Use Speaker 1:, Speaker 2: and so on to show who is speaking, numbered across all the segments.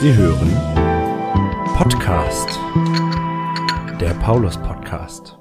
Speaker 1: Sie hören Podcast, der Paulus Podcast.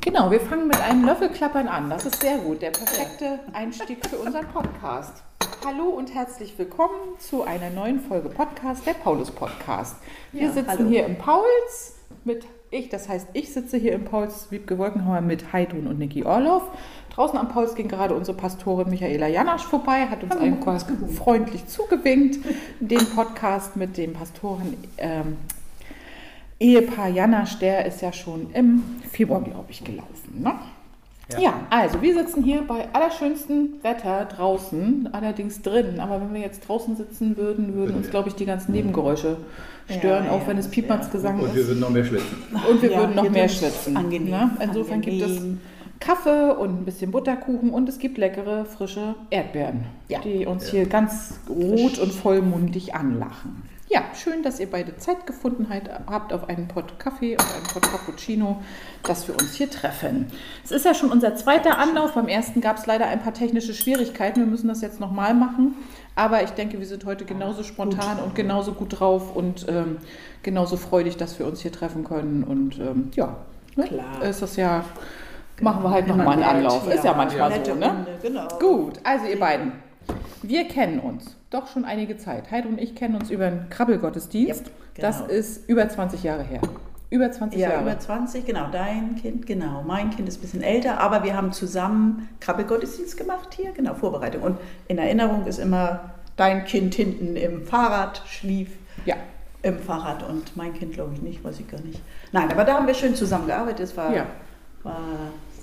Speaker 2: Genau, wir fangen mit einem Löffelklappern an. Das ist sehr gut. Der perfekte Einstieg für unseren Podcast. Hallo und herzlich willkommen zu einer neuen Folge Podcast, der Paulus Podcast. Wir
Speaker 3: Ja,
Speaker 2: sitzen
Speaker 3: hallo.
Speaker 2: hier im Pauls mit ich, das heißt, ich sitze hier im Pauls Wiebke Wolkenhauer mit Heidrun und Niki Orloff. Draußen am Pauls ging gerade unsere Pastorin Michaela Janasch vorbei, hat uns
Speaker 3: Hallo,
Speaker 2: allen
Speaker 3: kurz gewunken.
Speaker 2: freundlich zugewinkt. Den Podcast mit dem Pastoren ähm, Ehepaar Janasch, der ist ja schon im Februar, glaube ich, gelaufen. Ne? Ja. also wir sitzen hier bei allerschönstem Wetter draußen, allerdings drinnen. Aber wenn wir jetzt draußen sitzen würden, würden uns, glaube ich, die ganzen Nebengeräusche stören,
Speaker 3: Ja,
Speaker 2: auch
Speaker 3: ja,
Speaker 2: wenn es Piepmatzgesang
Speaker 4: Und wir
Speaker 2: ist.
Speaker 4: würden noch mehr schwitzen.
Speaker 2: Und wir
Speaker 3: Ja,
Speaker 2: würden noch
Speaker 3: hier
Speaker 2: mehr
Speaker 3: ist
Speaker 2: schwitzen.
Speaker 3: angenehm,
Speaker 2: Ne? Insofern gibt es
Speaker 3: angenehm.
Speaker 2: Kaffee und ein bisschen Butterkuchen und es gibt leckere, frische Erdbeeren,
Speaker 3: Ja.
Speaker 2: die uns hier ganz rot und vollmundig anlachen. Ja, schön, dass ihr beide Zeit gefunden habt- auf einen Pott Kaffee und einen Pott Cappuccino, dass wir uns hier treffen. Es ist ja schon unser zweiter Anlauf. Beim ersten gab es leider ein paar technische Schwierigkeiten. Wir müssen das jetzt nochmal machen. Aber ich denke, wir sind heute genauso spontan und genauso gut drauf und ähm, genauso freudig, dass wir uns hier treffen können. Und ähm, ja, ne?
Speaker 3: Klar.
Speaker 2: ist das ja, machen wir halt
Speaker 3: Immer
Speaker 2: nochmal einen Anlauf. Ist ja manchmal
Speaker 3: nette
Speaker 2: so, ne?
Speaker 3: Genau.
Speaker 2: Gut, also ihr beiden, wir kennen uns doch schon einige Zeit. Heide und ich kennen uns über den Krabbelgottesdienst.
Speaker 3: Yep,
Speaker 2: Das
Speaker 3: genau.
Speaker 2: ist über 20 Jahre her. Über 20
Speaker 3: Ja,
Speaker 2: Jahre.
Speaker 3: über 20, genau. Dein Kind, genau. Mein Kind ist ein bisschen älter, aber wir haben zusammen Krabbelgottesdienst gemacht hier, genau, Vorbereitung. Und in Erinnerung ist immer dein Kind hinten im Fahrrad, schlief
Speaker 2: ja,
Speaker 3: im Fahrrad und mein Kind glaube ich nicht, weiß ich gar nicht. Nein, aber da haben wir schön zusammengearbeitet. Es war,
Speaker 2: Ja.
Speaker 3: war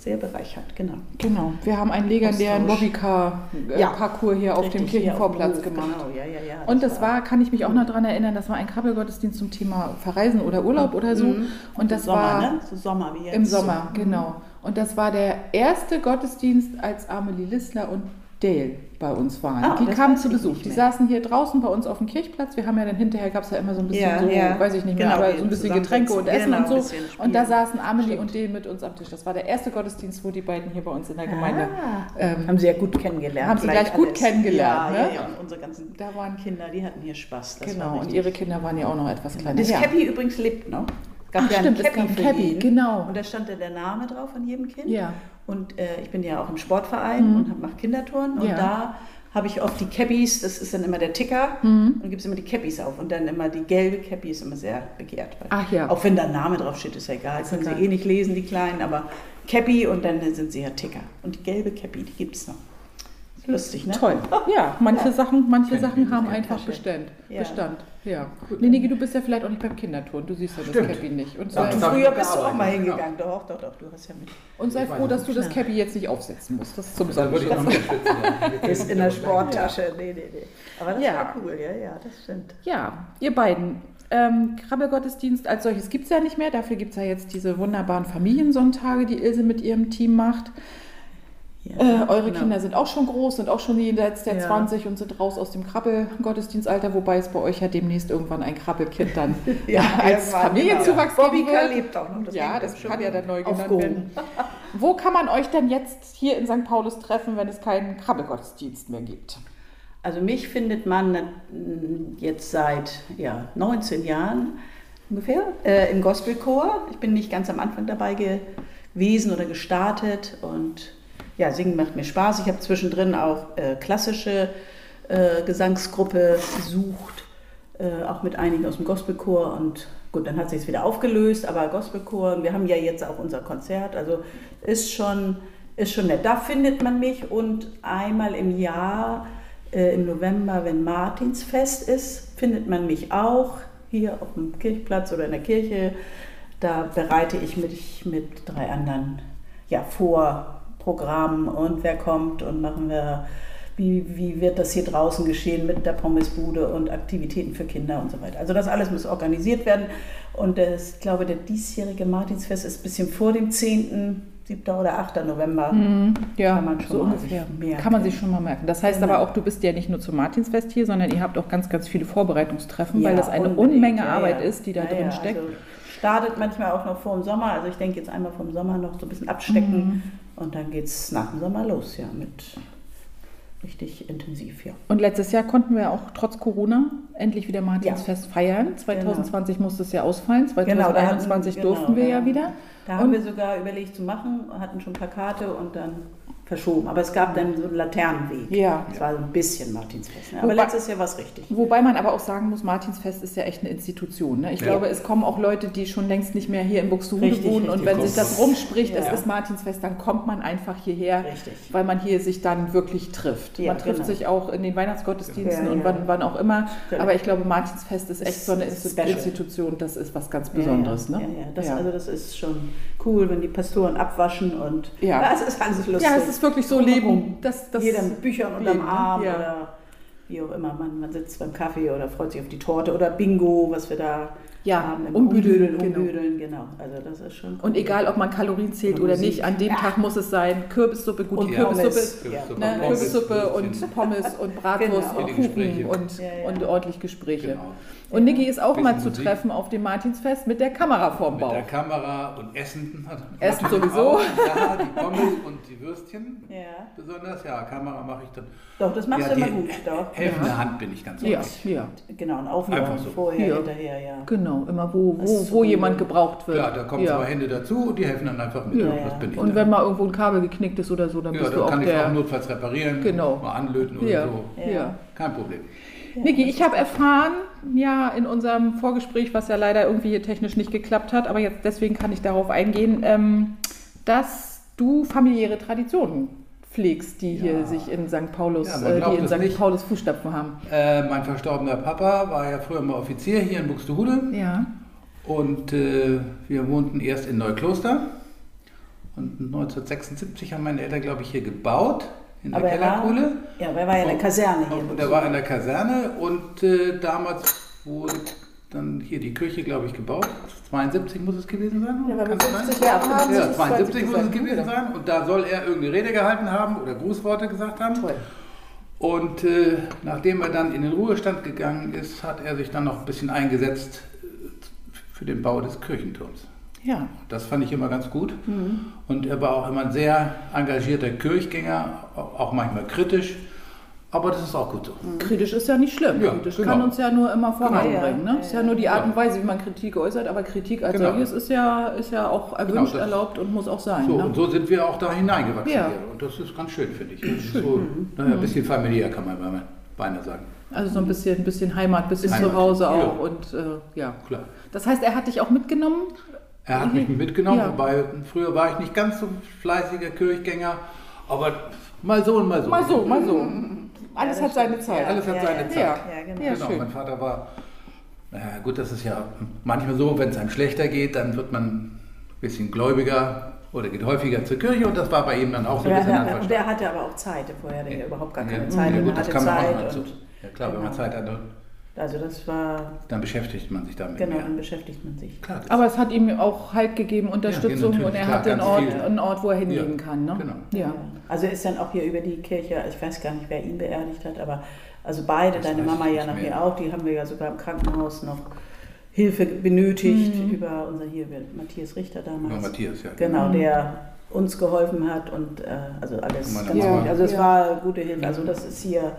Speaker 3: sehr bereichert, genau.
Speaker 2: genau. Wir haben einen legendären. Bobbycar-Parcours hier auf dem
Speaker 3: Richtig, hier
Speaker 2: Kirchenvorplatz
Speaker 3: auf dem
Speaker 2: gemacht.
Speaker 3: Genau, ja, ja, ja.
Speaker 2: Und das war, kann ich mich auch noch daran erinnern, das war ein Krabbelgottesdienst zum Thema Verreisen oder Urlaub oder so.
Speaker 3: Mhm.
Speaker 2: Und das
Speaker 3: Sommer,
Speaker 2: war
Speaker 3: ne? So Sommer wie jetzt.
Speaker 2: im Sommer, genau. Und das war der erste Gottesdienst, als Amelie Lissler und Dale bei uns waren.
Speaker 3: Ah,
Speaker 2: die kamen zu Besuch. Die saßen hier draußen bei uns auf dem Kirchplatz. Wir haben ja dann hinterher, gab es ja immer so ein bisschen
Speaker 3: Ja,
Speaker 2: so,
Speaker 3: ja.
Speaker 2: weiß ich nicht mehr,
Speaker 3: Genau,
Speaker 2: aber so ein bisschen. Getränke und Essen
Speaker 3: Genau,
Speaker 2: und so. Und da saßen Amelie
Speaker 3: Stimmt.
Speaker 2: und Dale mit uns am Tisch. Das war der erste Gottesdienst, wo die beiden hier bei uns in der Gemeinde
Speaker 3: Ah.
Speaker 2: ähm,
Speaker 3: Haben sie ja gut kennengelernt.
Speaker 2: Haben sie gleich gut kennengelernt,
Speaker 3: Ja,
Speaker 2: ne?
Speaker 3: ja, ja. Und unsere ganzen
Speaker 2: da waren
Speaker 3: Kinder, die hatten hier Spaß. Das
Speaker 2: genau
Speaker 3: war
Speaker 2: und ihre Kinder waren ja auch noch etwas kleiner.
Speaker 3: Das
Speaker 2: ja.
Speaker 3: Cappy übrigens lebt noch. Es
Speaker 2: Ach, stimmt, es gab ein
Speaker 3: für
Speaker 2: Cappy,
Speaker 3: ihn.
Speaker 2: genau.
Speaker 3: Und da stand ja der Name drauf von jedem Kind.
Speaker 2: Ja.
Speaker 3: Und äh, ich bin ja auch im Sportverein und hab- mache Kinderturnen. Und
Speaker 2: Ja.
Speaker 3: da habe ich oft die Cappies, das ist dann immer der Ticker.
Speaker 2: Mhm.
Speaker 3: Und gibt es immer die Cappies auf. Und dann immer die gelbe Cappy ist immer sehr begehrt.
Speaker 2: Ach ja.
Speaker 3: Auch wenn da ein Name drauf steht, ist ja egal. Können
Speaker 2: egal.
Speaker 3: sie eh nicht lesen, die Kleinen. Aber Cappy und dann sind sie ja Ticker. Und die gelbe Cappy, die gibt es noch. Lustig, ne?
Speaker 2: Toll. Ja, manche Sachen, manche Sachen haben einfach. Bestand.
Speaker 3: Ja.
Speaker 2: Bestand. Ja. Nee, Niki, du bist ja vielleicht auch nicht beim Kinderturnen. Du siehst ja das
Speaker 4: Stimmt.
Speaker 2: Cappy nicht. Und sei,
Speaker 4: das
Speaker 3: Früher bist du auch mal
Speaker 4: gearbeitet,
Speaker 3: hingegangen. Doch, doch, doch, du hast ja mit.
Speaker 2: und sei froh, dass du das Cappy jetzt nicht aufsetzen musst. Das ist zum
Speaker 4: ja.
Speaker 3: Ist in der Sporttasche. Nee, nee, nee. Aber das
Speaker 2: Ja.
Speaker 3: war cool, ja, ja, das stimmt.
Speaker 2: Ja, ihr beiden. Ähm, Krabbelgottesdienst als solches gibt es ja nicht mehr. Dafür gibt es ja jetzt diese wunderbaren Familiensonntage, die Ilse mit ihrem Team macht.
Speaker 3: Ja,
Speaker 2: Äh, eure
Speaker 3: genau.
Speaker 2: Kinder sind auch schon groß, sind auch schon jenseits der
Speaker 3: Ja.
Speaker 2: 20 und sind raus aus dem Krabbelgottesdienstalter, wobei es bei euch ja demnächst irgendwann ein Krabbelkind dann
Speaker 3: Ja,
Speaker 2: als
Speaker 3: irgendwann,
Speaker 2: Familienzuwachs
Speaker 3: genau.
Speaker 2: geben wird.
Speaker 3: lebt auch noch.
Speaker 2: ja,
Speaker 3: geht
Speaker 2: das
Speaker 3: schon
Speaker 2: kann ja dann neu genannt werden. Wo kann man euch denn jetzt hier in St. Paulus treffen, wenn es keinen Krabbelgottesdienst mehr gibt?
Speaker 3: Also mich findet man jetzt seit ja, 19 Jahren ungefähr äh, im Gospelchor. Ich bin nicht ganz am Anfang dabei gewesen oder gestartet und ja, singen macht mir Spaß. Ich habe zwischendrin auch äh, klassische äh, Gesangsgruppe besucht, äh, auch mit einigen aus dem Gospelchor und gut, dann hat sich es wieder aufgelöst, aber Gospelchor, und wir haben ja jetzt auch unser Konzert, also ist schon, ist schon nett. Da findet man mich und einmal im Jahr äh, im November, wenn Martinsfest ist, findet man mich auch hier auf dem Kirchplatz oder in der Kirche. Da bereite ich mich mit drei anderen ja, vor Programm und wer kommt und machen wir, wie, wie wird das hier draußen geschehen mit der Pommesbude und Aktivitäten für Kinder und so weiter. Also das alles muss organisiert werden und das, ich glaube, der diesjährige Martinsfest ist ein bisschen vor dem 10., 7. oder 8. November.
Speaker 2: Ja,
Speaker 3: Kann man schon
Speaker 2: so ungefähr.
Speaker 3: merken.
Speaker 2: Kann man sich schon mal merken. Das heißt
Speaker 3: Genau.
Speaker 2: aber auch, du bist ja nicht nur zum Martinsfest hier, sondern ihr habt auch ganz, ganz viele Vorbereitungstreffen, weil
Speaker 3: Ja,
Speaker 2: das eine. Unmenge
Speaker 3: Ja,
Speaker 2: Arbeit
Speaker 3: ja.
Speaker 2: ist, die da drin
Speaker 3: ja,
Speaker 2: steckt.
Speaker 3: Also startet manchmal auch noch vor dem Sommer. Also ich denke jetzt einmal vom Sommer noch so ein bisschen abstecken
Speaker 2: Mhm.
Speaker 3: Und dann geht es nach dem Sommer los, ja, mit richtig intensiv, ja.
Speaker 2: Und letztes Jahr konnten wir auch trotz Corona endlich wieder Martinsfest feiern. 2020 musste es ja ausfallen, 2021
Speaker 3: Genau, hatten-
Speaker 2: durften wir
Speaker 3: genau,
Speaker 2: ja wieder.
Speaker 3: Da haben
Speaker 2: Und-
Speaker 3: wir sogar überlegt zu machen, hatten schon Plakate und dann verschoben. Aber es gab dann so einen Laternenweg.
Speaker 2: Ja.
Speaker 3: Es war so ein bisschen Martinsfest. Ne? Aber
Speaker 2: Wobei-
Speaker 3: letztes Jahr war es richtig.
Speaker 2: Wobei man aber auch sagen muss, Martinsfest ist ja echt eine Institution. Ne? Ich
Speaker 4: Ja.
Speaker 2: glaube, es kommen auch Leute, die schon längst nicht mehr hier in Buxtehude
Speaker 3: Richtig,
Speaker 2: wohnen. Und
Speaker 3: richtig.
Speaker 2: wenn
Speaker 4: Die
Speaker 2: sich das rumspricht, es
Speaker 3: Ja.
Speaker 2: ist Martinsfest, dann kommt man einfach hierher,
Speaker 3: Richtig.
Speaker 2: weil man hier sich dann wirklich trifft.
Speaker 3: Ja,
Speaker 2: man trifft
Speaker 3: genau.
Speaker 2: sich auch in den Weihnachtsgottesdiensten
Speaker 3: Ja,
Speaker 2: und wann, wann auch immer.
Speaker 3: Genau.
Speaker 2: Aber ich glaube, Martinsfest ist echt so eine
Speaker 3: special.
Speaker 2: Institution. Das ist was ganz Besonderes.
Speaker 3: Ja,
Speaker 2: Ne?
Speaker 3: ja, ja. Das,
Speaker 2: Ja.
Speaker 3: Also das ist schon cool, wenn die Pastoren abwaschen und
Speaker 2: Ja.
Speaker 3: es ist alles lustig.
Speaker 2: Es ist wirklich so Leben. Das, das
Speaker 3: Jeder mit Büchern unterm
Speaker 2: Leben?
Speaker 3: Arm
Speaker 2: Ja.
Speaker 3: oder wie auch immer. Man, man sitzt beim Kaffee oder freut sich auf die Torte oder Bingo, was wir da
Speaker 2: Ja, umbüdeln,
Speaker 3: umbüdeln,
Speaker 2: genau.
Speaker 3: umbüdeln, genau. Also das ist schon cool.
Speaker 2: Und egal, ob man Kalorien zählt
Speaker 3: Und
Speaker 2: oder nicht, an dem
Speaker 3: Ja.
Speaker 2: Tag muss es sein Kürbissuppe, gut,
Speaker 3: Und
Speaker 2: Kürbissuppe,
Speaker 3: Pommes.
Speaker 4: Kürbissuppe,
Speaker 2: ne,
Speaker 4: Pommes,
Speaker 2: Kürbissuppe und Pommes und Bratwurst
Speaker 3: Genau.
Speaker 2: und Kuchen und,
Speaker 3: Ja, ja.
Speaker 2: und ordentlich Gespräche.
Speaker 4: Genau.
Speaker 2: Und Niki ist auch mal zu
Speaker 4: Musik.
Speaker 2: treffen auf dem Martinsfest mit der Kamera vorm
Speaker 4: Mit
Speaker 2: Bauch.
Speaker 4: der Kamera und Essen.
Speaker 2: Essen sowieso.
Speaker 4: Auch, ja, die Pommes und die Würstchen.
Speaker 3: Ja.
Speaker 4: Besonders, ja, Kamera mache ich dann.
Speaker 3: Doch, das machst
Speaker 4: ja,
Speaker 3: du immer gut, doch.
Speaker 4: Helfende Hand bin ich ganz
Speaker 2: Ja,
Speaker 4: häufig.
Speaker 2: ja,
Speaker 3: Genau, ein Aufnehmen
Speaker 4: Einfach so.
Speaker 3: vorher,
Speaker 2: Ja.
Speaker 3: hinterher, ja.
Speaker 2: genau. Immer wo, wo,
Speaker 3: so
Speaker 2: wo jemand gebraucht wird.
Speaker 4: Ja, da kommen
Speaker 2: ja.
Speaker 4: zwei Hände dazu und die helfen dann einfach mit.
Speaker 2: Ja.
Speaker 4: Ich
Speaker 2: Und
Speaker 4: dann.
Speaker 2: wenn mal irgendwo ein Kabel geknickt ist oder so, dann
Speaker 4: ja,
Speaker 2: bist
Speaker 4: dann
Speaker 2: du auch
Speaker 4: kann ich es
Speaker 2: der.
Speaker 4: auch notfalls reparieren,
Speaker 2: Genau.
Speaker 4: mal anlöten oder
Speaker 2: ja,
Speaker 4: so.
Speaker 2: ja.
Speaker 3: Ja.
Speaker 4: Kein Problem.
Speaker 2: Niki, ich habe erfahren, ja, in unserem Vorgespräch, was ja leider irgendwie hier technisch nicht geklappt hat, aber jetzt deswegen kann ich darauf eingehen, ähm, dass du familiäre Traditionen pflegst, die hier
Speaker 4: Ja.
Speaker 2: sich in St. Paulus,
Speaker 4: Ja,
Speaker 2: äh, die in St.
Speaker 4: nicht.
Speaker 2: Paulus Fußstapfen haben.
Speaker 4: Äh, mein verstorbener Papa war ja früher mal Offizier hier in Buxtehude
Speaker 2: Ja.
Speaker 4: und äh, wir wohnten erst in Neukloster. Und 1976 haben meine Eltern, glaube ich, hier gebaut, in der
Speaker 3: Aber er war,
Speaker 4: Kellerkohle.
Speaker 3: ja, aber er war ja in der Kaserne hier.
Speaker 4: Und er war in der Kaserne und äh, damals wurde dann hier die Kirche, glaube ich, gebaut. 72 muss es gewesen sein?
Speaker 2: Ja, weil wir
Speaker 4: Kann es
Speaker 2: 50
Speaker 4: sein?
Speaker 2: Jahre haben,
Speaker 4: Ja,
Speaker 2: muss es
Speaker 4: 72 muss es
Speaker 2: 72
Speaker 4: gewesen
Speaker 2: sein.
Speaker 4: Und da soll er irgendeine Rede gehalten haben oder Grußworte gesagt haben.
Speaker 2: Toll.
Speaker 4: Und äh, nachdem er dann in den Ruhestand gegangen ist, hat er sich dann noch ein bisschen eingesetzt äh, für den Bau des Kirchenturms.
Speaker 2: Ja.
Speaker 4: Das fand ich immer ganz gut.
Speaker 2: Mhm.
Speaker 4: Und er war auch immer ein sehr engagierter Kirchgänger, auch manchmal kritisch. Aber das ist auch gut so.
Speaker 2: Kritisch ist ja nicht schlimm.
Speaker 4: Ja,
Speaker 2: Kritisch
Speaker 4: genau.
Speaker 2: kann uns ja nur immer voranbringen.
Speaker 3: Ja, ja.
Speaker 2: Ne? Ist ja nur die Art und Weise, wie man Kritik äußert, aber Kritik als
Speaker 4: Genau.
Speaker 2: solches ist ja, ist ja auch erwünscht,
Speaker 4: das-
Speaker 2: erlaubt und muss auch sein.
Speaker 4: So,
Speaker 2: ne?
Speaker 4: und so sind wir auch da hineingewachsen.
Speaker 2: Ja.
Speaker 4: Hier. Und das ist ganz schön, finde ich. Das ist so, naja, ein bisschen familiär, kann man beinahe- sagen.
Speaker 2: Also so ein bisschen, ein bisschen Heimat, ein bisschen
Speaker 4: Heimat,
Speaker 2: zu Hause
Speaker 4: ja.
Speaker 2: auch und äh, ja.
Speaker 4: Klar.
Speaker 2: Das heißt, er hat dich auch mitgenommen?
Speaker 4: Er hat mich mitgenommen,
Speaker 2: Ja.
Speaker 4: wobei früher war ich nicht ganz so fleißiger Kirchgänger, aber mal so und mal so.
Speaker 2: Mal so, mal so. Alles
Speaker 3: Ja,
Speaker 2: hat seine
Speaker 3: stimmt.
Speaker 2: Zeit.
Speaker 4: Alles hat
Speaker 3: Ja,
Speaker 4: seine
Speaker 3: ja.
Speaker 4: Zeit.
Speaker 2: Ja,
Speaker 3: Ja, genau.
Speaker 2: Ja,
Speaker 4: genau,
Speaker 2: schön.
Speaker 4: mein Vater war, naja gut, das ist ja manchmal so, wenn es einem schlechter geht, dann wird man ein bisschen gläubiger oder geht häufiger zur Kirche und das war bei ihm dann auch so ein
Speaker 3: Ja,
Speaker 4: bisschen
Speaker 3: ja,
Speaker 4: an
Speaker 3: und der hatte aber auch Zeit. Vorher hatte er ja überhaupt gar keine
Speaker 4: Ja,
Speaker 3: Zeit.
Speaker 4: ja,
Speaker 3: und
Speaker 4: gut,
Speaker 3: er
Speaker 4: das
Speaker 3: hatte
Speaker 4: kann man
Speaker 3: Zeit.
Speaker 4: machen. Also,
Speaker 3: und,
Speaker 4: ja klar, wenn man
Speaker 3: genau.
Speaker 4: Zeit hat,
Speaker 3: Also das war,
Speaker 4: dann beschäftigt man sich damit
Speaker 3: genau,
Speaker 4: mehr.
Speaker 3: dann beschäftigt man sich.
Speaker 4: Klar,
Speaker 2: Aber es hat ihm auch Halt gegeben, Unterstützung
Speaker 4: natürlich,
Speaker 2: und er
Speaker 4: klar,
Speaker 2: hat einen Ort, einen Ort, wo er hingehen
Speaker 4: Ja,
Speaker 2: kann. Ne?
Speaker 4: genau.
Speaker 2: Ja.
Speaker 3: Also er ist dann auch hier über die Kirche, ich weiß gar nicht, wer ihn beerdigt hat, aber also beide,
Speaker 4: Das
Speaker 3: deine Mama ja nachher
Speaker 4: mehr.
Speaker 3: auch, die haben wir ja sogar im Krankenhaus noch Hilfe benötigt
Speaker 2: Mhm.
Speaker 3: über unser hier, Matthias Richter
Speaker 4: Über
Speaker 3: damals.
Speaker 4: Matthias, ja.
Speaker 3: Genau, der uns geholfen hat und äh, also alles ganz gut. Also es
Speaker 2: Ja.
Speaker 3: war gute Hilfe. Also das ist hier,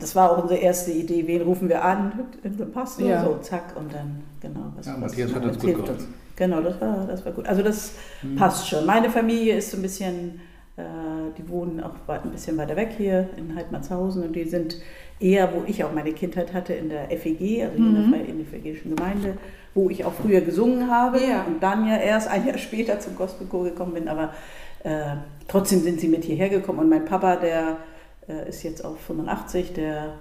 Speaker 3: das war auch unsere erste Idee, wen rufen wir an? Den Pastor,
Speaker 2: Ja.
Speaker 3: so zack und dann, genau. Was,
Speaker 4: Ja, Matthias hat uns
Speaker 3: was
Speaker 4: gut geholfen.
Speaker 3: Genau, das war, das war gut. Also das
Speaker 4: Mhm.
Speaker 3: passt schon. Meine Familie ist so ein bisschen, äh, die wohnen auch ein bisschen weiter weg hier in Heidmannshausen und die sind eher, wo ich auch meine Kindheit hatte, in der FEG, also hier in
Speaker 2: Mhm.
Speaker 3: der Freien Evangelischen Gemeinde, wo ich auch früher gesungen habe
Speaker 2: Ja.
Speaker 3: und dann ja erst ein Jahr später zum Gospelchor gekommen bin, aber äh, trotzdem sind sie mit hierher gekommen und mein Papa, der äh, ist jetzt auch 85, der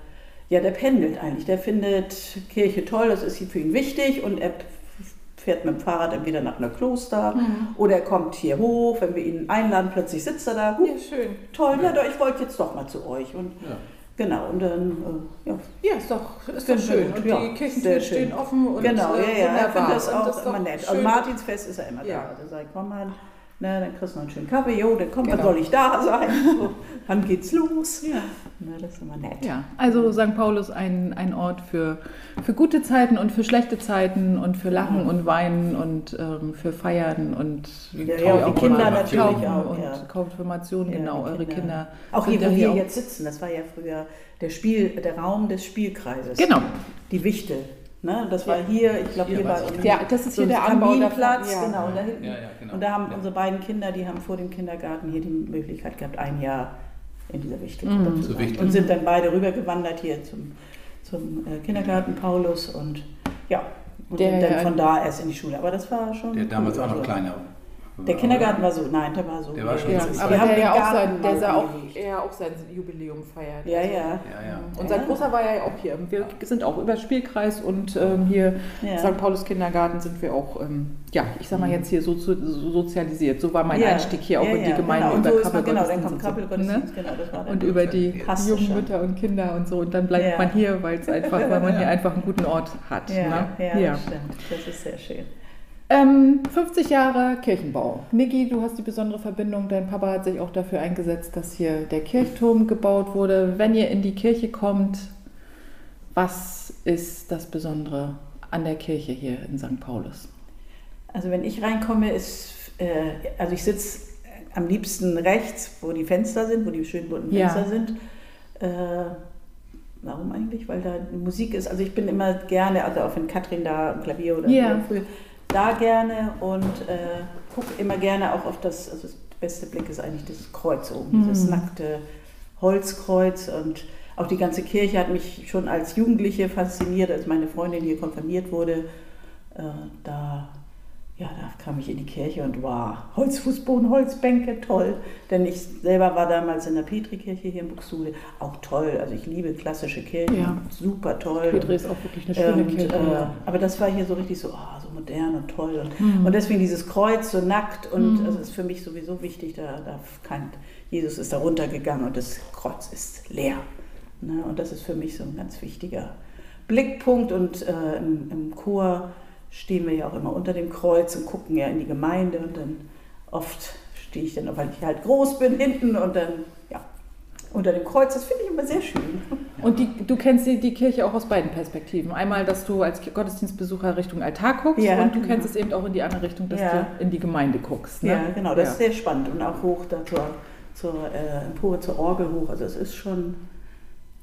Speaker 3: ja, der pendelt eigentlich. Der findet Kirche toll, das ist für ihn wichtig und er fährt mit dem Fahrrad entweder nach einer Kloster
Speaker 2: Mhm.
Speaker 3: oder er kommt hier hoch, wenn wir ihn einladen, plötzlich sitzt er da. Huh,
Speaker 2: Ja, schön.
Speaker 3: toll, ja, doch, ich wollte jetzt doch mal zu euch. Und
Speaker 4: Ja.
Speaker 3: genau, und dann, äh, ja,
Speaker 2: Ja, ist doch, ist doch schön. Und
Speaker 3: ja.
Speaker 2: die
Speaker 3: Sehr
Speaker 2: Kirchentüren
Speaker 3: schön.
Speaker 2: stehen offen und
Speaker 3: genau,
Speaker 2: äh,
Speaker 3: ja, ja, ich finde das auch
Speaker 2: ist doch
Speaker 3: immer nett.
Speaker 2: schön.
Speaker 3: Und Martinsfest ist er immer
Speaker 2: Ja.
Speaker 3: da. Da sage ich, komm mal, Na, dann kriegst du noch einen schönen Kaffee, jo, dann komm,
Speaker 2: Genau.
Speaker 3: soll ich da sein? So, wann geht's los? Ja. Na, das ist immer nett.
Speaker 2: Ja, also St. Paulus ein, ein Ort für, für gute Zeiten und für schlechte Zeiten und für Lachen und Weinen und ähm, für Feiern und
Speaker 3: Ja,
Speaker 2: toll
Speaker 3: ja,
Speaker 2: auch
Speaker 3: die Kinder natürlich
Speaker 2: Taufen
Speaker 3: auch,
Speaker 2: und
Speaker 3: ja.
Speaker 2: Konfirmation,
Speaker 3: Ja,
Speaker 2: genau, eure Kinder.
Speaker 3: Auch hier, wo wir jetzt sitzen, das war ja früher der, Spiel, der Raum des Spielkreises.
Speaker 2: Genau.
Speaker 3: Die Wichte. Ne? Das war hier, ich glaube,
Speaker 4: Hier
Speaker 3: hier war
Speaker 2: Ja, das ist
Speaker 3: so
Speaker 2: hier der
Speaker 3: ein
Speaker 2: Anbau
Speaker 3: Kaminplatz,
Speaker 2: davon, ja.
Speaker 3: genau, da hinten.
Speaker 4: Ja, ja, genau.
Speaker 3: Und da haben
Speaker 4: Ja.
Speaker 3: unsere beiden Kinder, die haben vor dem Kindergarten hier die Möglichkeit gehabt, ein Jahr in dieser
Speaker 2: Mhm.
Speaker 3: Wichtelgruppe zu
Speaker 4: Zur
Speaker 3: sein. Und sind dann beide rübergewandert hier zum, zum äh, Kindergarten Paulus und ja, und
Speaker 2: Der
Speaker 3: sind dann von da erst in die Schule. Aber das war schon.
Speaker 4: Der damals
Speaker 3: cool,
Speaker 4: auch noch
Speaker 3: also.
Speaker 4: kleiner.
Speaker 3: Der Kindergarten war so, nein, der war so.
Speaker 4: Der war schon
Speaker 2: Ja, aber
Speaker 3: Wir haben
Speaker 2: der, ja auch sein, der sah auch, er auch sein Jubiläum feiert.
Speaker 3: Ja,
Speaker 2: Also,
Speaker 3: ja.
Speaker 4: Ja, ja.
Speaker 2: Und sein großer war ja auch hier. Wir sind auch über Spielkreis und ähm, hier
Speaker 3: Ja.
Speaker 2: St. Paulus Kindergarten sind wir auch, ähm, ja, ich sag mal jetzt hier so, so sozialisiert. So war mein
Speaker 3: Ja.
Speaker 2: Einstieg hier auch
Speaker 3: Ja,
Speaker 2: in die
Speaker 3: ja,
Speaker 2: Gemeinde
Speaker 3: genau. Und
Speaker 2: über
Speaker 3: so man, genau, dann kommt
Speaker 2: und so, ne?
Speaker 3: genau, das war
Speaker 2: Und über die jungen. Mütter und Kinder und so. Und dann bleibt
Speaker 3: Ja.
Speaker 2: man hier, weil es einfach, weil man hier einfach einen guten Ort hat.
Speaker 3: Ja,
Speaker 2: ne?
Speaker 3: ja, das stimmt. Das ist sehr schön.
Speaker 2: Ähm, 50 Jahre Kirchenbau. Niki, du hast die besondere Verbindung. Dein Papa hat sich auch dafür eingesetzt, dass hier der Kirchturm gebaut wurde. Wenn ihr in die Kirche kommt, was ist das Besondere an der Kirche hier in St. Paulus?
Speaker 3: Also wenn ich reinkomme, ist, äh, also ich sitze am liebsten rechts, wo die Fenster sind, wo die schönen bunten
Speaker 2: Ja.
Speaker 3: Fenster sind. Äh, warum eigentlich? Weil da Musik ist. Also ich bin immer gerne, also auch wenn Katrin da am Klavier oder
Speaker 2: Ja.
Speaker 3: früher, da gerne und äh, gucke immer gerne auch auf das, also das beste Blick ist eigentlich das Kreuz oben,
Speaker 2: Mhm.
Speaker 3: dieses nackte Holzkreuz und auch die ganze Kirche hat mich schon als Jugendliche fasziniert, als meine Freundin hier konfirmiert wurde. Äh, da, ja, da kam ich in die Kirche und wow, Holzfußboden, Holzbänke, toll. Denn ich selber war damals in der Petrikirche hier in Buxtehude, auch toll. Also ich liebe klassische Kirchen,
Speaker 2: Ja.
Speaker 3: super toll.
Speaker 2: Petri ist auch wirklich eine schöne
Speaker 3: Und,
Speaker 2: Kirche.
Speaker 3: äh, aber das war hier so richtig so, so modern und toll. Und,
Speaker 2: Mhm.
Speaker 3: und deswegen dieses Kreuz so nackt und
Speaker 2: Mhm.
Speaker 3: das ist für mich sowieso wichtig, da darf kein, Jesus ist da runtergegangen und das Kreuz ist leer. Ne? Und das ist für mich so ein ganz wichtiger Blickpunkt und äh, im, im Chor stehen wir ja auch immer unter dem Kreuz und gucken ja in die Gemeinde und dann oft stehe ich dann, weil ich halt groß bin, hinten und dann, ja, unter dem Kreuz. Das finde ich immer sehr schön.
Speaker 2: Und die, du kennst die, die Kirche auch aus beiden Perspektiven. Einmal, dass du als Gottesdienstbesucher Richtung Altar guckst
Speaker 3: Ja,
Speaker 2: und du
Speaker 3: genau.
Speaker 2: kennst es eben auch in die andere Richtung, dass
Speaker 3: Ja.
Speaker 2: du in die Gemeinde guckst. Ne?
Speaker 3: Ja, genau, das
Speaker 2: Ja.
Speaker 3: ist sehr spannend und auch hoch da zur, zur äh, Empore, zur Orgel hoch. Also es ist schon,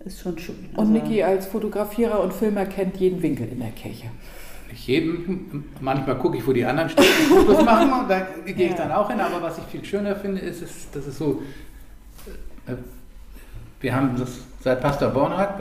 Speaker 3: ist schon schön.
Speaker 2: Und
Speaker 3: Also,
Speaker 2: Niki als Fotografierer und Filmer kennt jeden Winkel in der Kirche.
Speaker 4: Nicht jeden, manchmal gucke ich, wo die anderen stehen und Fotos machen, und da gehe ich dann auch hin. Aber was ich viel schöner finde, ist, ist dass es so, äh, wir haben das seit Pastor Bornhardt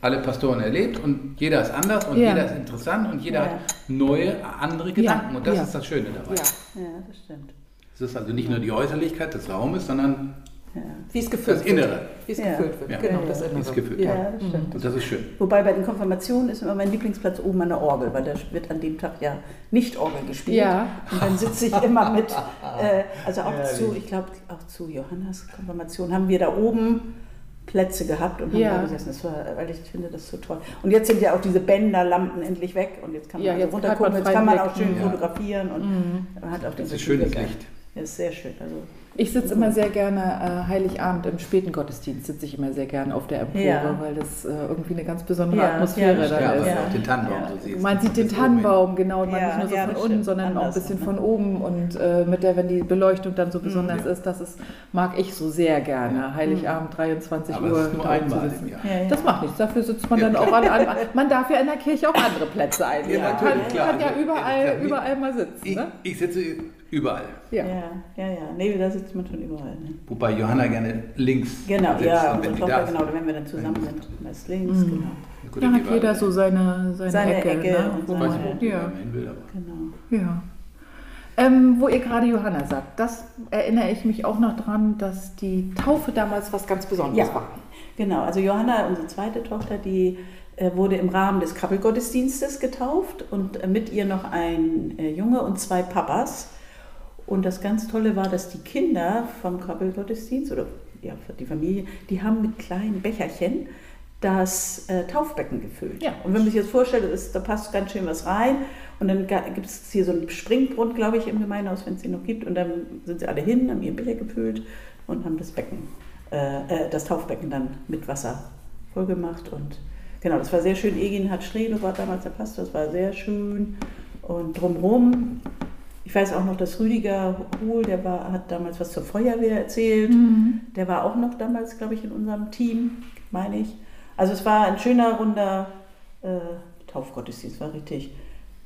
Speaker 4: alle Pastoren erlebt und jeder ist anders und
Speaker 2: Ja.
Speaker 4: jeder ist interessant und jeder
Speaker 3: Ja.
Speaker 4: hat neue, andere Gedanken. Und das
Speaker 2: ja.
Speaker 4: ist das Schöne dabei.
Speaker 3: ja, das stimmt.
Speaker 4: Es ist also nicht nur die Äußerlichkeit des Raumes, sondern
Speaker 3: Ja,
Speaker 2: Wie es gefüllt
Speaker 4: das Innere.
Speaker 2: Wie es
Speaker 3: Ja.
Speaker 2: gefüllt wird.
Speaker 4: Ja.
Speaker 2: Genau,
Speaker 3: Ja,
Speaker 2: das
Speaker 3: ja.
Speaker 2: Innere.
Speaker 4: Wie es gefüllt
Speaker 3: ja.
Speaker 2: Ja.
Speaker 3: das stimmt.
Speaker 4: Und das ist schön.
Speaker 3: Wobei bei den Konfirmationen ist immer mein Lieblingsplatz oben an der Orgel, weil da wird an dem Tag ja nicht Orgel gespielt.
Speaker 2: Ja.
Speaker 3: Und dann sitze ich immer mit, äh, also auch zu, ich glaube auch zu Johannas Konfirmation haben wir da oben Plätze gehabt und haben
Speaker 2: Ja.
Speaker 3: da gesessen. Das war, weil ich finde das so toll. Und jetzt sind ja auch diese Bänderlampen endlich weg und jetzt kann man
Speaker 2: Ja,
Speaker 3: also
Speaker 2: jetzt
Speaker 3: runtergucken, jetzt kann man auch schön.
Speaker 4: Ja.
Speaker 3: fotografieren und
Speaker 2: Mhm.
Speaker 3: man hat auch den
Speaker 4: Das ist schönes. Licht.
Speaker 3: Das ist sehr schön. Also,
Speaker 2: Ich sitze immer sehr gerne äh, Heiligabend im späten Gottesdienst, sitze ich immer sehr gerne auf der Empore,
Speaker 3: Ja.
Speaker 2: weil das äh, irgendwie eine ganz besondere
Speaker 3: Ja,
Speaker 2: Atmosphäre
Speaker 3: ja, das
Speaker 2: dann
Speaker 4: Ja,
Speaker 2: ist.
Speaker 3: Ja.
Speaker 4: den Tannenbaum
Speaker 3: Ja.
Speaker 4: so siehst.
Speaker 2: Man sieht den
Speaker 4: Das
Speaker 2: Tannenbaum, genau, und man nicht nur so
Speaker 3: ja,
Speaker 2: von
Speaker 3: das
Speaker 2: unten, sondern auch ein bisschen
Speaker 3: ne?
Speaker 2: von oben und äh, mit der, wenn die Beleuchtung dann so besonders
Speaker 4: Ja.
Speaker 2: ist, das ist, mag ich so sehr gerne. Heiligabend, 23
Speaker 4: Aber
Speaker 2: Uhr.
Speaker 4: es ist nur
Speaker 2: da zu
Speaker 4: einmal
Speaker 2: sitzen.
Speaker 4: im Jahr.
Speaker 3: ja, ja.
Speaker 2: Das macht nichts, dafür sitzt man
Speaker 4: Ja,
Speaker 2: dann auch alle, alle Man darf ja in der Kirche auch andere Plätze einnehmen.
Speaker 4: Ja,
Speaker 2: man kann, kann ja
Speaker 4: Also,
Speaker 2: überall,
Speaker 4: ja,
Speaker 2: überall mal sitzen.
Speaker 4: Ich,
Speaker 2: Ne?
Speaker 4: ich sitze überall.
Speaker 2: Ja.
Speaker 3: ja, ja, ja. Nee, da sitzt man schon überall. Ne?
Speaker 4: Wobei Johanna gerne links
Speaker 3: Genau,
Speaker 4: sitzt.
Speaker 3: ja, unsere Tochter,
Speaker 4: da ist.
Speaker 3: genau, wenn wir dann zusammen sind, meist links,
Speaker 2: Mhm.
Speaker 3: genau.
Speaker 4: Gut,
Speaker 2: Da hat
Speaker 4: war-
Speaker 2: jeder so seine, seine,
Speaker 3: Seine
Speaker 2: Ecke.
Speaker 3: Ecke
Speaker 2: ne?
Speaker 3: und
Speaker 2: Wo man- ja.
Speaker 4: will, aber
Speaker 3: genau.
Speaker 2: Ja. Ähm, wo ihr gerade Johanna sagt, das erinnere ich mich auch noch dran, dass die Taufe damals was ganz Besonderes
Speaker 3: Ja.
Speaker 2: war.
Speaker 3: Genau, also Johanna, unsere zweite Tochter, die äh, wurde im Rahmen des Krabbelgottesdienstes getauft und äh, mit ihr noch ein äh, Junge und zwei Papas. Und das ganz Tolle war, dass die Kinder vom Krabbelgottesdienst oder ja, die Familie, die haben mit kleinen Becherchen das äh, Taufbecken gefüllt.
Speaker 2: Ja.
Speaker 3: Und wenn man sich jetzt vorstellt, ist, da passt ganz schön was rein. Und dann gibt es hier so einen Springbrunnen, glaube ich, im Gemeindehaus, wenn es den noch gibt. Und dann sind sie alle hin, haben ihr Becher gefüllt und haben das Becken, äh, äh, das Taufbecken dann mit Wasser vollgemacht. Und genau, das war sehr schön. Egin hat Strelo war damals der Pastor, das war sehr schön. Und drumherum, ich weiß auch noch, dass Rüdiger Hohl, der war, hat damals was zur Feuerwehr erzählt.
Speaker 2: Mhm.
Speaker 3: Der war auch noch damals, glaube ich, in unserem Team, meine ich. Also es war ein schöner, runder äh, Taufgottesdienst, war richtig,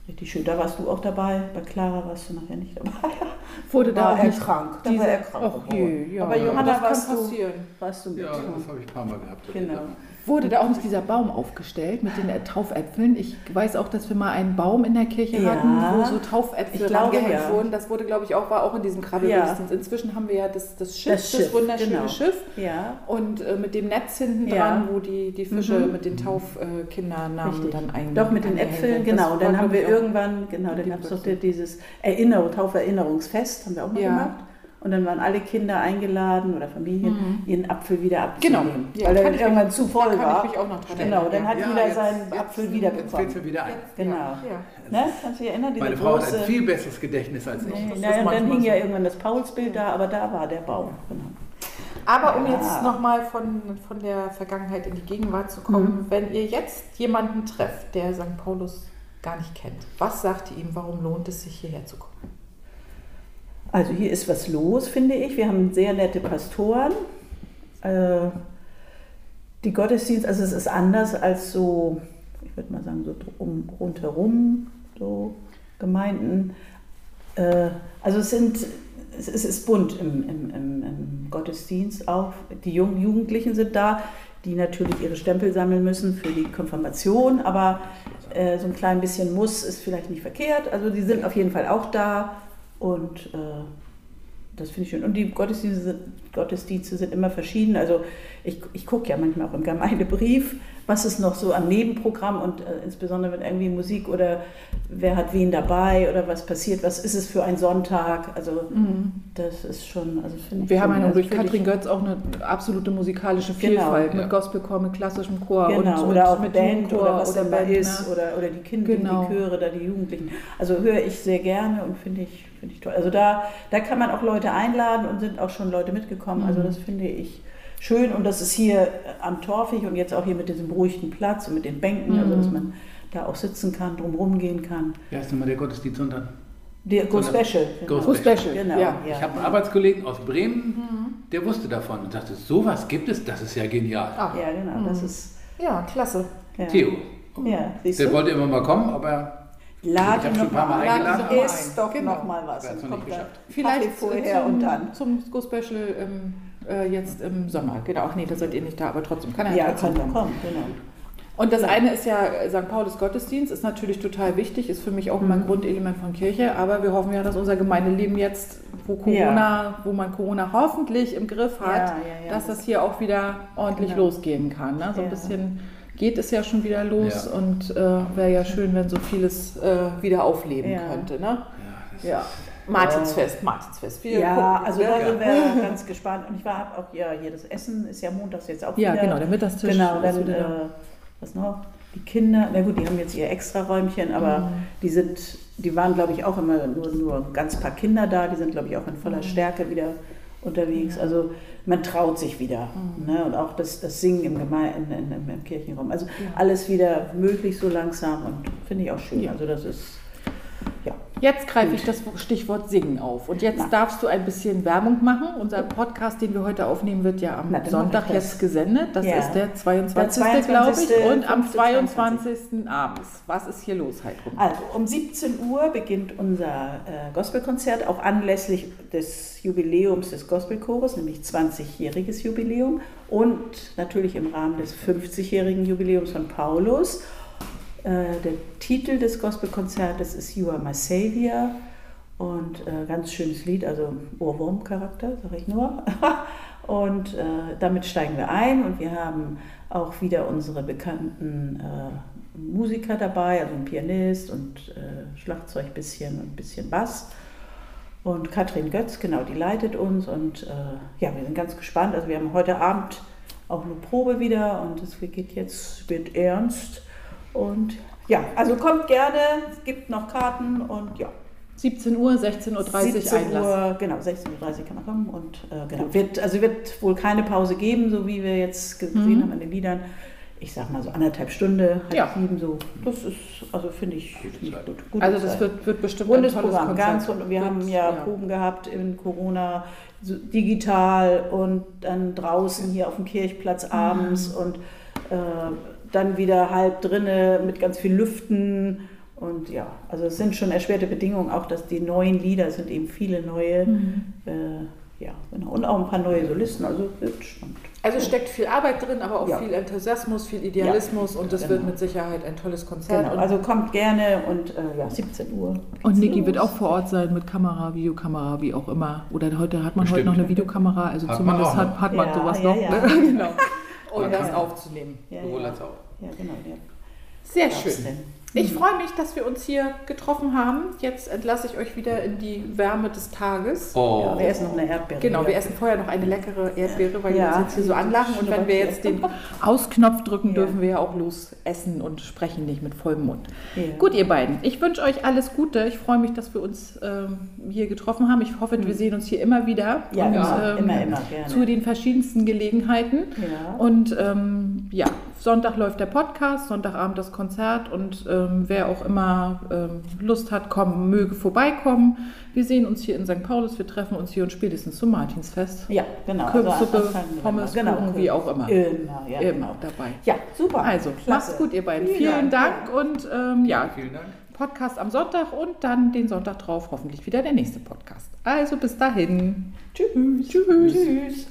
Speaker 3: richtig schön. Da warst du auch dabei, bei Clara warst du nachher nicht dabei.
Speaker 2: Wurde da
Speaker 3: War
Speaker 2: auch
Speaker 3: er
Speaker 2: nicht
Speaker 3: krank, da
Speaker 2: diese-
Speaker 3: war er krank
Speaker 2: Ach
Speaker 3: geworden.
Speaker 2: je, ja.
Speaker 3: Aber Johanna
Speaker 2: das kann
Speaker 3: warst du-
Speaker 2: passieren.
Speaker 3: Warst du mit?
Speaker 4: Ja, das habe ich ein paar Mal gehabt.
Speaker 3: Genau.
Speaker 2: Wurde da auch nicht dieser Baum aufgestellt mit den äh, Taufäpfeln? Ich weiß auch, dass wir mal einen Baum in der Kirche
Speaker 3: Ja.
Speaker 2: hatten, wo so Taufäpfel rangehängt
Speaker 3: ja.
Speaker 2: wurden. Das wurde, glaube ich, auch, war auch in diesem Krabbelgottesdienst. Inzwischen haben wir ja das, das Schiff, das,
Speaker 3: Das Schiff,
Speaker 2: wunderschöne
Speaker 3: genau.
Speaker 2: Schiff.
Speaker 3: Ja,
Speaker 2: Und äh, mit dem Netz hinten dran, wo die, die Fische
Speaker 3: Mhm.
Speaker 2: mit den Taufkindernamen
Speaker 3: richtig.
Speaker 2: dann ein.
Speaker 3: Doch, mit den Äpfeln, genau.
Speaker 2: Das
Speaker 3: Dann haben wir irgendwann, genau, dann gab es doch dieses Erinnerung, Tauferinnerungsfest, haben wir auch mal gemacht. Und dann waren alle Kinder eingeladen oder Familien, ihren Apfel wieder abzunehmen.
Speaker 2: Genau. Ja,
Speaker 3: weil er irgendwann
Speaker 2: mich-
Speaker 3: zu voll
Speaker 2: kann
Speaker 3: war.
Speaker 2: ich mich auch noch dran
Speaker 3: Genau, dann hat
Speaker 4: Ja,
Speaker 3: jeder
Speaker 4: jetzt-
Speaker 3: seinen
Speaker 4: jetzt-
Speaker 3: Apfel
Speaker 4: Jetzt fällt
Speaker 3: wiederbekommen.
Speaker 4: mir wieder ein.
Speaker 3: Genau.
Speaker 2: Ja.
Speaker 3: Ne? Kannst du dich erinnern? Diese
Speaker 4: Meine Frau hat
Speaker 3: große,
Speaker 4: ein viel besseres Gedächtnis als ich.
Speaker 3: Nee,
Speaker 2: Das
Speaker 3: na,
Speaker 2: ist
Speaker 3: und dann hing ja
Speaker 2: so.
Speaker 3: irgendwann das Paulsbild da, aber da war der Baum. Genau.
Speaker 2: Aber um
Speaker 3: Ja.
Speaker 2: jetzt nochmal von, von der Vergangenheit in die Gegenwart zu kommen,
Speaker 3: Mhm.
Speaker 2: wenn ihr jetzt jemanden trefft, der St. Paulus gar nicht kennt, was sagt ihr ihm, warum lohnt es sich hierher zu kommen?
Speaker 3: Also hier ist was los, finde ich. Wir haben sehr nette Pastoren. Äh, die Gottesdienst, also es ist anders als so, ich würde mal sagen, so drum, rundherum, so Gemeinden. Äh, also es sind, es ist bunt im, im, im, im Gottesdienst auch. Die jungen Jugendlichen sind da, die natürlich ihre Stempel sammeln müssen für die Konfirmation, aber äh, so ein klein bisschen Muss ist vielleicht nicht verkehrt. Also die sind auf jeden Fall auch da und äh, das finde ich schön. Und die Gottesdienste sind, Gottesdienste sind immer verschieden. Also ich, ich gucke ja manchmal auch im Gemeindebrief, was ist noch so am Nebenprogramm und äh, insbesondere wenn irgendwie Musik oder wer hat wen dabei oder was passiert, was ist es für ein Sonntag. Also das ist schon, also finde ich
Speaker 2: Wir haben ja
Speaker 3: also
Speaker 2: durch Katrin Götz auch eine absolute musikalische
Speaker 3: Genau,
Speaker 2: Vielfalt
Speaker 4: ja.
Speaker 2: mit Gospelchor, mit klassischem Chor
Speaker 3: Genau,
Speaker 2: und
Speaker 3: oder auch
Speaker 2: mit,
Speaker 3: Band
Speaker 2: Jugendchor
Speaker 3: oder was
Speaker 2: oder Band,
Speaker 3: ist
Speaker 2: ne?
Speaker 3: oder, oder die Kinder,
Speaker 2: Genau.
Speaker 3: die Chöre, da die Jugendlichen. Also höre ich sehr gerne und finde ich, finde ich toll. Also da, da kann man auch Leute einladen und sind auch schon Leute mitgekommen. Also
Speaker 2: Mhm.
Speaker 3: das finde ich schön und das ist hier am Torfig und jetzt auch hier mit diesem beruhigten Platz und mit den Bänken, also
Speaker 2: Mhm.
Speaker 3: dass man da auch sitzen kann, drumherum gehen kann.
Speaker 4: Wie heißt nochmal der Gottesdienst unter?
Speaker 3: Der Go
Speaker 4: Sondern-
Speaker 3: Special.
Speaker 4: Go
Speaker 2: Go Special,
Speaker 3: Genau,
Speaker 2: ja.
Speaker 4: Ich habe einen Arbeitskollegen aus Bremen, der wusste davon und dachte, sowas gibt es, das ist ja genial.
Speaker 2: Ah,
Speaker 3: Ja, genau, das
Speaker 2: Mhm.
Speaker 3: ist.
Speaker 2: Ja, klasse.
Speaker 3: Ja.
Speaker 4: Theo.
Speaker 3: Ja, siehst
Speaker 4: Der
Speaker 3: du?
Speaker 4: wollte immer mal kommen, aber
Speaker 3: Lade
Speaker 4: Ich
Speaker 3: noch
Speaker 4: ein paar Mal
Speaker 3: ein.
Speaker 4: eingeladen,
Speaker 3: Ist doch
Speaker 2: Genau.
Speaker 3: noch mal was.
Speaker 2: Vielleicht
Speaker 3: vorher
Speaker 2: zum,
Speaker 3: und dann.
Speaker 2: zum Go Special ähm, äh, jetzt im Sommer. Genau, ach nee, da seid ihr nicht da, aber trotzdem kann er
Speaker 3: Ja,
Speaker 2: trotzdem
Speaker 3: kann
Speaker 2: kommen.
Speaker 3: kommen, genau.
Speaker 2: Und das eine ist ja äh, St. Paulus Gottesdienst, ist natürlich total wichtig, ist für mich auch immer ein
Speaker 3: Mhm.
Speaker 2: Grundelement von Kirche, aber wir hoffen ja, dass unser Gemeindeleben jetzt, wo Corona, wo man Corona hoffentlich im Griff hat,
Speaker 3: Ja, ja, ja,
Speaker 2: dass das
Speaker 3: das-
Speaker 2: hier auch wieder ordentlich
Speaker 3: Genau.
Speaker 2: losgehen kann. Ne? So ein
Speaker 3: Ja.
Speaker 2: bisschen geht es ja schon wieder los
Speaker 4: Ja.
Speaker 2: und äh, wäre ja schön, wenn so vieles äh, wieder aufleben
Speaker 3: Ja.
Speaker 2: könnte. Ne?
Speaker 4: ja, das
Speaker 2: Ja. Martinsfest, Martinsfest. Wir
Speaker 3: Ja,
Speaker 2: gucken,
Speaker 3: also
Speaker 2: ne?
Speaker 3: da sind wir ganz gespannt. Und ich war auch ja hier das Essen ist ja montags jetzt auch
Speaker 2: Ja,
Speaker 3: wieder.
Speaker 2: genau, der Mittagstisch
Speaker 3: Genau, dann äh, was noch? Die Kinder, na gut, die haben jetzt ihr extra Räumchen, aber
Speaker 2: Mhm.
Speaker 3: die sind, die waren glaube ich auch immer nur nur ein ganz paar Kinder da. Die sind glaube ich auch in
Speaker 2: Mhm.
Speaker 3: voller Stärke wieder unterwegs. Also man traut sich wieder.
Speaker 2: Mhm.
Speaker 3: Ne? Und auch das, das Singen im, Geme in, in, im, im Kirchenraum. Also alles wieder möglich so langsam und finde ich auch schön.
Speaker 2: Ja.
Speaker 3: Also das ist ja.
Speaker 2: Jetzt greife ich das Stichwort Singen auf. Und jetzt
Speaker 3: Na.
Speaker 2: darfst du ein bisschen Werbung machen. Unser Podcast, den wir heute aufnehmen, wird ja am
Speaker 3: Na,
Speaker 2: Sonntag jetzt gesendet. Das
Speaker 3: Ja.
Speaker 2: ist der 22.
Speaker 3: Der
Speaker 2: glaube ich.
Speaker 3: 22.,
Speaker 2: Und am
Speaker 3: 22..
Speaker 2: 22. abends. Was ist hier los, Heidrun?
Speaker 3: Also um 17 Uhr beginnt unser äh, Gospelkonzert, auch anlässlich des Jubiläums des Gospelchores, nämlich 20-jähriges Jubiläum und natürlich im Rahmen des 50-jährigen Jubiläums von Paulus. Äh, der Titel des Gospelkonzertes ist You Are My Savior und äh, ganz schönes Lied, also Ohrwurm-Charakter, sage ich nur. und äh, damit steigen wir ein und wir haben auch wieder unsere bekannten Musiker dabei, also ein Pianist und Schlagzeug bisschen und ein bisschen Bass. Und Katrin Götz, genau, die leitet uns und äh, ja, wir sind ganz gespannt. Also wir haben heute Abend auch eine Probe wieder und es geht jetzt, wird ernst. Und ja, also kommt gerne, es gibt noch Karten und ja.
Speaker 2: 17 Uhr, 16.30 Uhr
Speaker 3: 17
Speaker 2: Einlass.
Speaker 3: Uhr, genau, 16.30 Uhr kann man kommen und äh, genau. Wird, also wird wohl keine Pause geben, so wie wir jetzt gesehen
Speaker 2: Mhm.
Speaker 3: haben an den Liedern. Ich sag mal so anderthalb Stunde, halb
Speaker 2: Ja.
Speaker 3: sieben so. Das ist, also finde ich, finde ich gut. Gute
Speaker 2: Also das
Speaker 3: Zeit.
Speaker 2: wird, wird bestimmt
Speaker 3: rundes
Speaker 2: ein tolles
Speaker 3: Programm,
Speaker 2: Konzert.
Speaker 3: ganz rund. Wir
Speaker 2: Wird-
Speaker 3: haben ja, Proben gehabt in Corona, so digital und dann draußen hier auf dem Kirchplatz abends und äh, dann wieder halb drinne mit ganz viel Lüften. Und ja, also es sind schon erschwerte Bedingungen, auch dass die neuen Lieder es sind eben viele neue. Äh, ja, genau. Und auch ein paar neue Solisten, also wird spannend.
Speaker 2: Also steckt viel Arbeit drin, aber auch
Speaker 3: Ja.
Speaker 2: viel Enthusiasmus, viel Idealismus und das
Speaker 3: genau.
Speaker 2: wird mit Sicherheit ein tolles Konzert.
Speaker 3: Genau, also kommt gerne und äh, ja, 17 Uhr.
Speaker 5: Und Niki wird auch vor Ort sein mit Kamera, Videokamera, wie auch immer. Oder heute hat man heute
Speaker 4: Bestimmt.
Speaker 5: noch eine Videokamera, also
Speaker 4: Hat man
Speaker 5: zumindest hat, hat man
Speaker 3: Ja,
Speaker 5: sowas
Speaker 3: ja,
Speaker 5: noch.
Speaker 3: ja.
Speaker 5: Ne?
Speaker 2: genau. Und
Speaker 4: Man
Speaker 2: das aufzunehmen.
Speaker 3: Ja,
Speaker 4: Sowohl als auch.
Speaker 3: Ja, genau.
Speaker 2: Sehr schön. Ich freue mich, dass wir uns hier getroffen haben. Jetzt entlasse ich euch wieder in die Wärme des Tages.
Speaker 4: Oh,
Speaker 3: Ja, wir essen noch eine Erdbeere.
Speaker 2: Genau, wir essen vorher noch eine leckere Erdbeere, weil
Speaker 3: Ja.
Speaker 2: wir uns jetzt hier so anlachen. Und wenn wir jetzt den Ausknopf drücken,
Speaker 3: Ja.
Speaker 2: dürfen wir ja auch los essen und sprechen nicht mit vollem Mund.
Speaker 3: Ja.
Speaker 2: Gut, ihr beiden, ich wünsche euch alles Gute. Ich freue mich, dass wir uns ähm, hier getroffen haben. Ich hoffe, wir sehen uns hier immer wieder.
Speaker 3: Mhm. Ja,
Speaker 2: und,
Speaker 3: immer,
Speaker 2: ähm,
Speaker 3: immer, immer, gerne.
Speaker 2: Zu den verschiedensten Gelegenheiten.
Speaker 3: Ja.
Speaker 2: Und ähm, ja, Sonntag läuft der Podcast, Sonntagabend das Konzert und ähm, wer auch immer ähm, Lust hat, kommen, möge vorbeikommen. Wir sehen uns hier in St. Paulus, wir treffen uns hier und spätestens zum Martinsfest.
Speaker 3: Ja, genau.
Speaker 2: Kürbissuppe,
Speaker 3: Anfang November.
Speaker 2: Pommes, Kuchen, wie auch immer.
Speaker 3: Immer, ja,
Speaker 2: Immer
Speaker 3: genau.
Speaker 2: dabei.
Speaker 3: Ja, super.
Speaker 2: Also,
Speaker 3: Klasse.
Speaker 2: macht's gut, ihr beiden.
Speaker 3: Vielen
Speaker 2: Vielen,
Speaker 3: Dank.
Speaker 2: Dank, und ähm, ja,
Speaker 4: Vielen Dank.
Speaker 2: Podcast am Sonntag und dann den Sonntag drauf hoffentlich wieder der nächste Podcast. Also bis dahin.
Speaker 3: Tschüss.
Speaker 2: Tschüss.
Speaker 3: Tschüss.